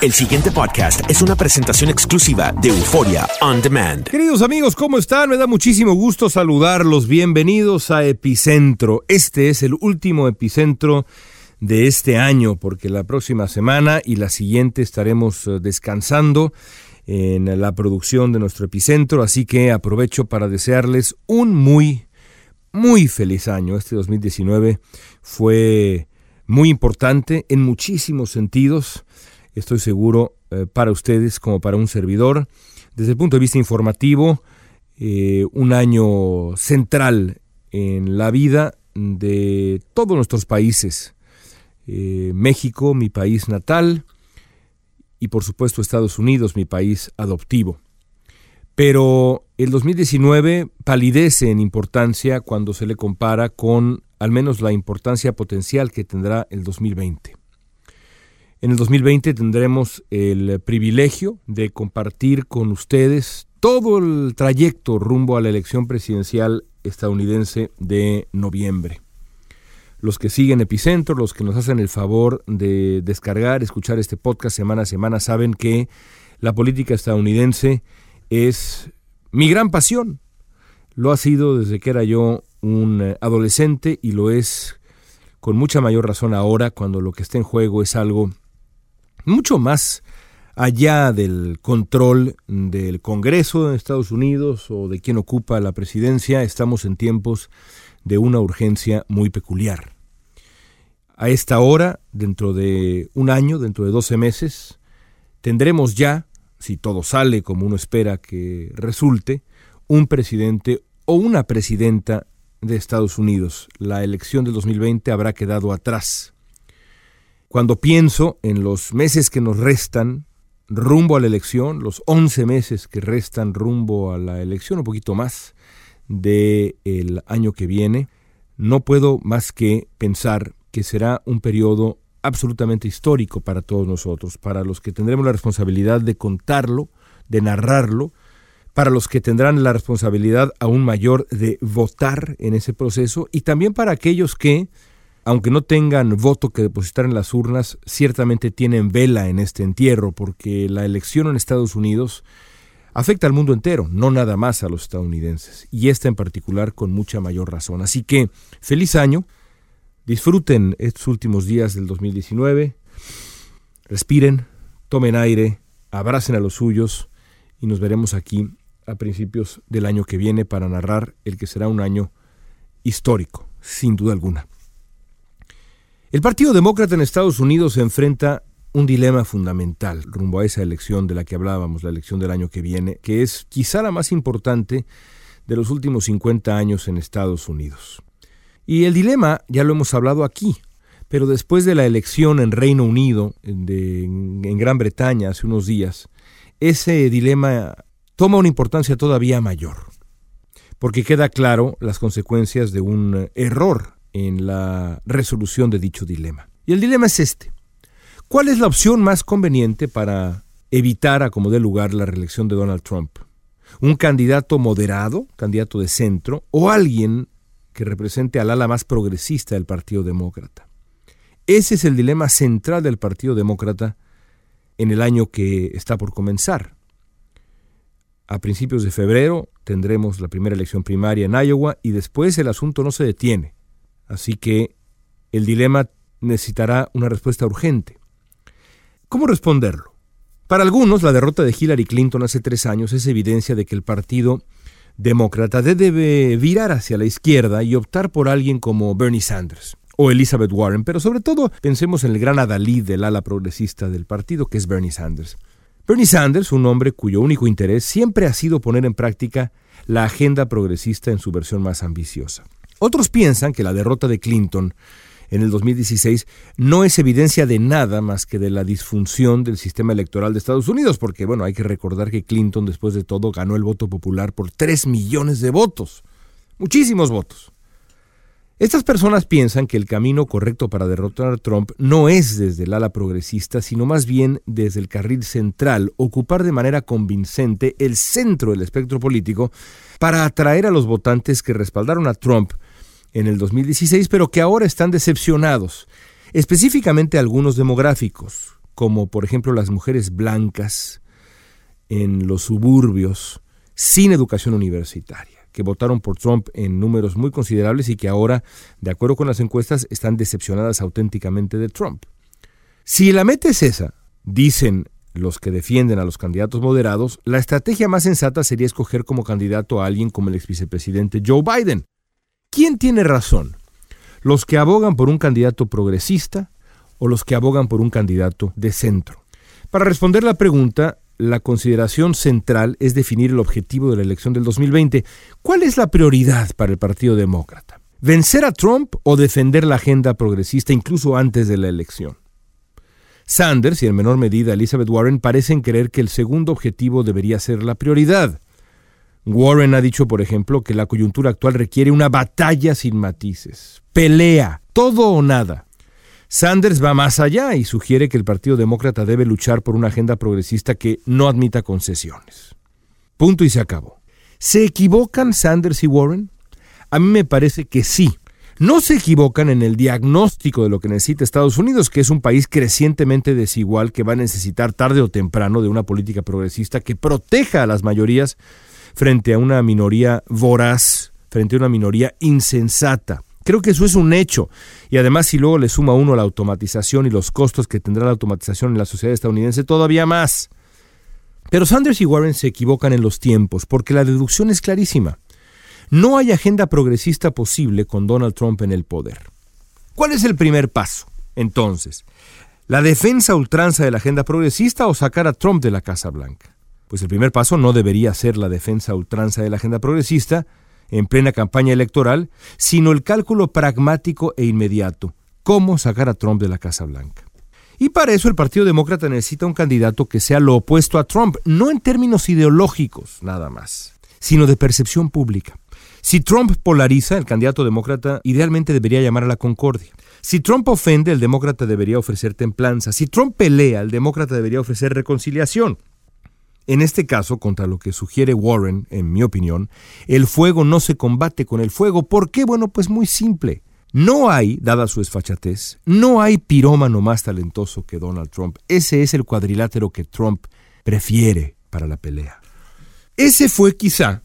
El siguiente podcast es una presentación exclusiva de Euforia On Demand. Queridos amigos, ¿cómo están? Me da muchísimo gusto saludarlos. Bienvenidos a Epicentro. Este es el último epicentro de este año, porque la próxima semana y la siguiente estaremos eh, descansando en la producción de nuestro epicentro, así que aprovecho para desearles un muy, muy feliz año. Este 2019 fue muy importante en muchísimos sentidos, estoy seguro, eh, para ustedes como para un servidor. Desde el punto de vista informativo, eh, un año central en la vida de todos nuestros países. Eh, México, mi país natal, y por supuesto Estados Unidos, mi país adoptivo. Pero el 2019 palidece en importancia cuando se le compara con al menos la importancia potencial que tendrá el 2020. En el 2020 tendremos el privilegio de compartir con ustedes todo el trayecto rumbo a la elección presidencial estadounidense de noviembre. Los que siguen Epicentro, los que nos hacen el favor de descargar, escuchar este podcast semana a semana, saben que la política estadounidense es mi gran pasión. Lo ha sido desde que era yo un eh, adolescente y lo es con mucha mayor razón ahora cuando lo que está en juego es algo mucho más allá del control del Congreso de Estados Unidos o de quien ocupa la presidencia, estamos en tiempos de una urgencia muy peculiar. A esta hora, dentro de un año, dentro de 12 meses, tendremos ya, si todo sale como uno espera que resulte, un presidente o una presidenta de Estados Unidos. La elección del 2020 habrá quedado atrás. Cuando pienso en los meses que nos restan rumbo a la elección, los 11 meses que restan rumbo a la elección, un poquito más del el año que viene, no puedo más que pensar que será un periodo absolutamente histórico para todos nosotros, para los que tendremos la responsabilidad de contarlo, de narrarlo, para los que tendrán la responsabilidad aún mayor de votar en ese proceso y también para aquellos que, aunque no tengan voto que depositar en las urnas, ciertamente tienen vela en este entierro, porque la elección en Estados Unidos afecta al mundo entero, no nada más a los estadounidenses, y esta en particular con mucha mayor razón. Así que, feliz año, disfruten estos últimos días del 2019, respiren, tomen aire, abracen a los suyos y nos veremos aquí a principios del año que viene para narrar el que será un año histórico, sin duda alguna. El Partido Demócrata en Estados Unidos se enfrenta un dilema fundamental rumbo a esa elección de la que hablábamos, la elección del año que viene, que es quizá la más importante de los últimos 50 años en Estados Unidos. Y el dilema ya lo hemos hablado aquí, Pero después de la elección en Reino Unido, de, en Gran Bretaña, hace unos días, ese dilema toma una importancia todavía mayor, porque queda claro las consecuencias de un error en la resolución de dicho dilema. Y el dilema es este. ¿Cuál es la opción más conveniente para evitar a como dé lugar la reelección de Donald Trump? ¿Un candidato moderado, candidato de centro, o alguien que represente al ala más progresista del Partido Demócrata? Ese es el dilema central del Partido Demócrata en el año que está por comenzar. A principios de febrero tendremos la primera elección primaria en Iowa y después el asunto no se detiene. Así que el dilema necesitará una respuesta urgente. ¿Cómo responderlo? Para algunos, la derrota de Hillary Clinton hace tres años es evidencia de que el Partido Demócrata debe virar hacia la izquierda y optar por alguien como Bernie Sanders o Elizabeth Warren, pero sobre todo pensemos en el gran adalid del ala progresista del partido, que es Bernie Sanders. Bernie Sanders, un hombre cuyo único interés siempre ha sido poner en práctica la agenda progresista en su versión más ambiciosa. Otros piensan que la derrota de Clinton en el 2016 no es evidencia de nada más que de la disfunción del sistema electoral de Estados Unidos, porque bueno, hay que recordar que Clinton después de todo ganó el voto popular por 3 millones de votos, muchísimos votos. Estas personas piensan que el camino correcto para derrotar a Trump no es desde el ala progresista, sino más bien desde el carril central, ocupar de manera convincente el centro del espectro político para atraer a los votantes que respaldaron a Trump en el 2016, pero que ahora están decepcionados, específicamente algunos demográficos, como por ejemplo las mujeres blancas en los suburbios sin educación universitaria que votaron por Trump en números muy considerables y que ahora, de acuerdo con las encuestas, están decepcionadas auténticamente de Trump. Si la meta es esa, dicen los que defienden a los candidatos moderados, la estrategia más sensata sería escoger como candidato a alguien como el ex vicepresidente Joe Biden. ¿Quién tiene razón? ¿Los que abogan por un candidato progresista o los que abogan por un candidato de centro? Para responder la pregunta, la consideración central es definir el objetivo de la elección del 2020. ¿Cuál es la prioridad para el Partido Demócrata? ¿Vencer a Trump o defender la agenda progresista incluso antes de la elección? Sanders y en menor medida Elizabeth Warren parecen creer que el segundo objetivo debería ser la prioridad. Warren ha dicho, por ejemplo, que la coyuntura actual requiere una batalla sin matices, pelea, todo o nada. Sanders va más allá y sugiere que el Partido Demócrata debe luchar por una agenda progresista que no admita concesiones. Punto y se acabó. ¿Se equivocan Sanders y Warren? A mí me parece que sí. No se equivocan en el diagnóstico de lo que necesita Estados Unidos, que es un país crecientemente desigual que va a necesitar tarde o temprano de una política progresista que proteja a las mayorías frente a una minoría voraz, frente a una minoría insensata. Creo que eso es un hecho. Y además si luego le suma uno la automatización y los costos que tendrá la automatización en la sociedad estadounidense, todavía más. Pero Sanders y Warren se equivocan en los tiempos, porque la deducción es clarísima. No hay agenda progresista posible con Donald Trump en el poder. ¿Cuál es el primer paso, entonces? ¿La defensa ultranza de la agenda progresista o sacar a Trump de la Casa Blanca? Pues el primer paso no debería ser la defensa ultranza de la agenda progresista, en plena campaña electoral, sino el cálculo pragmático e inmediato, cómo sacar a Trump de la Casa Blanca. Y para eso el Partido Demócrata necesita un candidato que sea lo opuesto a Trump, no en términos ideológicos nada más, sino de percepción pública. Si Trump polariza, el candidato demócrata idealmente debería llamar a la concordia. Si Trump ofende, el demócrata debería ofrecer templanza. Si Trump pelea, el demócrata debería ofrecer reconciliación. En este caso, contra lo que sugiere Warren, en mi opinión, el fuego no se combate con el fuego. ¿Por qué? Bueno, pues muy simple. No hay, dada su esfachatez, no hay pirómano más talentoso que Donald Trump. Ese es el cuadrilátero que Trump prefiere para la pelea. Ese fue quizá,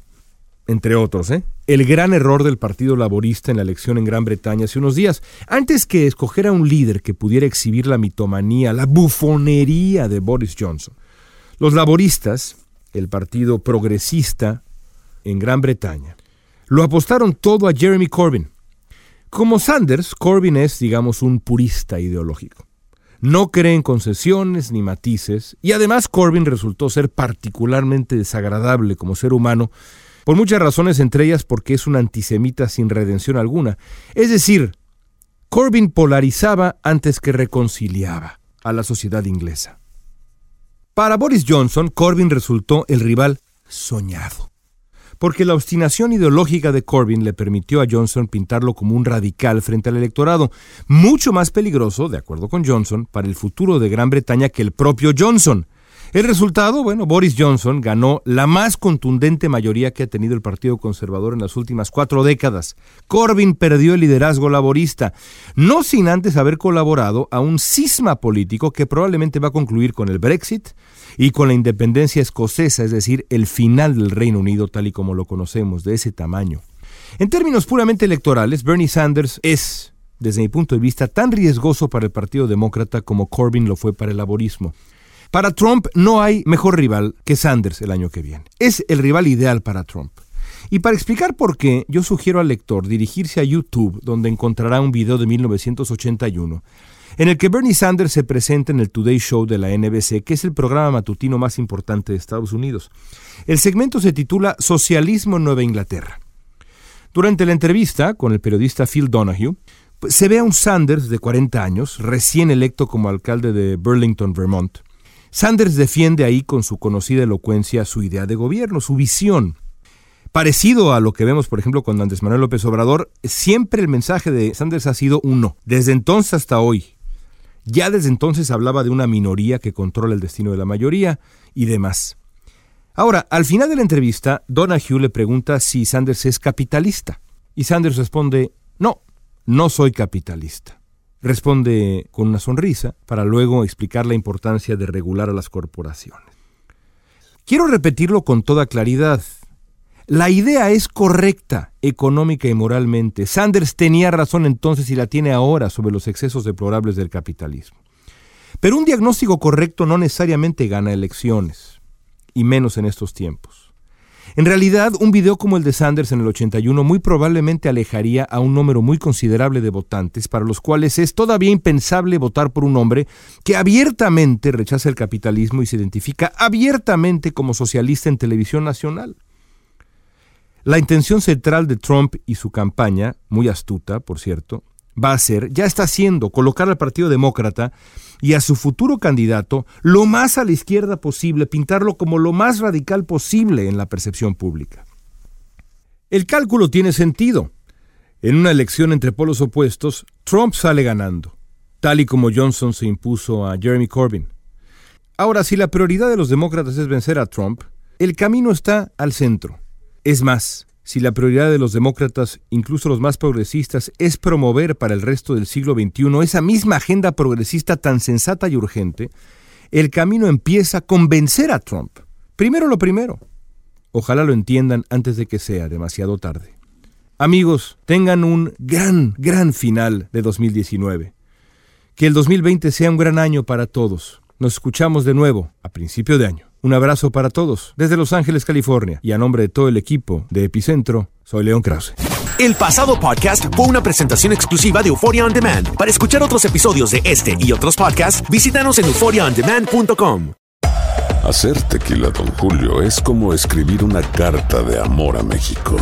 entre otros, ¿eh? el gran error del Partido Laborista en la elección en Gran Bretaña hace unos días. Antes que escoger a un líder que pudiera exhibir la mitomanía, la bufonería de Boris Johnson, los laboristas, el partido progresista en Gran Bretaña, lo apostaron todo a Jeremy Corbyn. Como Sanders, Corbyn es, digamos, un purista ideológico. No cree en concesiones ni matices, y además Corbyn resultó ser particularmente desagradable como ser humano, por muchas razones, entre ellas porque es un antisemita sin redención alguna. Es decir, Corbyn polarizaba antes que reconciliaba a la sociedad inglesa. Para Boris Johnson, Corbyn resultó el rival soñado, porque la obstinación ideológica de Corbyn le permitió a Johnson pintarlo como un radical frente al electorado, mucho más peligroso, de acuerdo con Johnson, para el futuro de Gran Bretaña que el propio Johnson, el resultado, bueno, Boris Johnson ganó la más contundente mayoría que ha tenido el Partido Conservador en las últimas cuatro décadas. Corbyn perdió el liderazgo laborista, no sin antes haber colaborado a un cisma político que probablemente va a concluir con el Brexit y con la independencia escocesa, es decir, el final del Reino Unido tal y como lo conocemos, de ese tamaño. En términos puramente electorales, Bernie Sanders es, desde mi punto de vista, tan riesgoso para el Partido Demócrata como Corbyn lo fue para el laborismo. Para Trump no hay mejor rival que Sanders el año que viene. Es el rival ideal para Trump. Y para explicar por qué, yo sugiero al lector dirigirse a YouTube, donde encontrará un video de 1981, en el que Bernie Sanders se presenta en el Today Show de la NBC, que es el programa matutino más importante de Estados Unidos. El segmento se titula Socialismo en Nueva Inglaterra. Durante la entrevista con el periodista Phil Donahue, se ve a un Sanders de 40 años, recién electo como alcalde de Burlington, Vermont, Sanders defiende ahí con su conocida elocuencia su idea de gobierno, su visión. Parecido a lo que vemos, por ejemplo, con Andrés Manuel López Obrador, siempre el mensaje de Sanders ha sido uno, desde entonces hasta hoy. Ya desde entonces hablaba de una minoría que controla el destino de la mayoría y demás. Ahora, al final de la entrevista, Donahue le pregunta si Sanders es capitalista. Y Sanders responde, no, no soy capitalista. Responde con una sonrisa para luego explicar la importancia de regular a las corporaciones. Quiero repetirlo con toda claridad. La idea es correcta económica y moralmente. Sanders tenía razón entonces y la tiene ahora sobre los excesos deplorables del capitalismo. Pero un diagnóstico correcto no necesariamente gana elecciones, y menos en estos tiempos. En realidad, un video como el de Sanders en el 81 muy probablemente alejaría a un número muy considerable de votantes para los cuales es todavía impensable votar por un hombre que abiertamente rechaza el capitalismo y se identifica abiertamente como socialista en televisión nacional. La intención central de Trump y su campaña, muy astuta, por cierto, va a ser, ya está haciendo, colocar al Partido Demócrata y a su futuro candidato lo más a la izquierda posible, pintarlo como lo más radical posible en la percepción pública. El cálculo tiene sentido. En una elección entre polos opuestos, Trump sale ganando, tal y como Johnson se impuso a Jeremy Corbyn. Ahora, si la prioridad de los demócratas es vencer a Trump, el camino está al centro. Es más, si la prioridad de los demócratas, incluso los más progresistas, es promover para el resto del siglo XXI esa misma agenda progresista tan sensata y urgente, el camino empieza con vencer a Trump. Primero lo primero. Ojalá lo entiendan antes de que sea demasiado tarde. Amigos, tengan un gran, gran final de 2019. Que el 2020 sea un gran año para todos. Nos escuchamos de nuevo a principio de año. Un abrazo para todos desde Los Ángeles, California. Y a nombre de todo el equipo de Epicentro, soy León Krause. El pasado podcast fue una presentación exclusiva de Euphoria On Demand. Para escuchar otros episodios de este y otros podcasts, visítanos en euphoriaondemand.com. Hacer tequila, don Julio, es como escribir una carta de amor a México.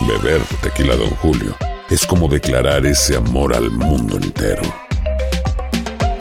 Beber tequila, don Julio, es como declarar ese amor al mundo entero.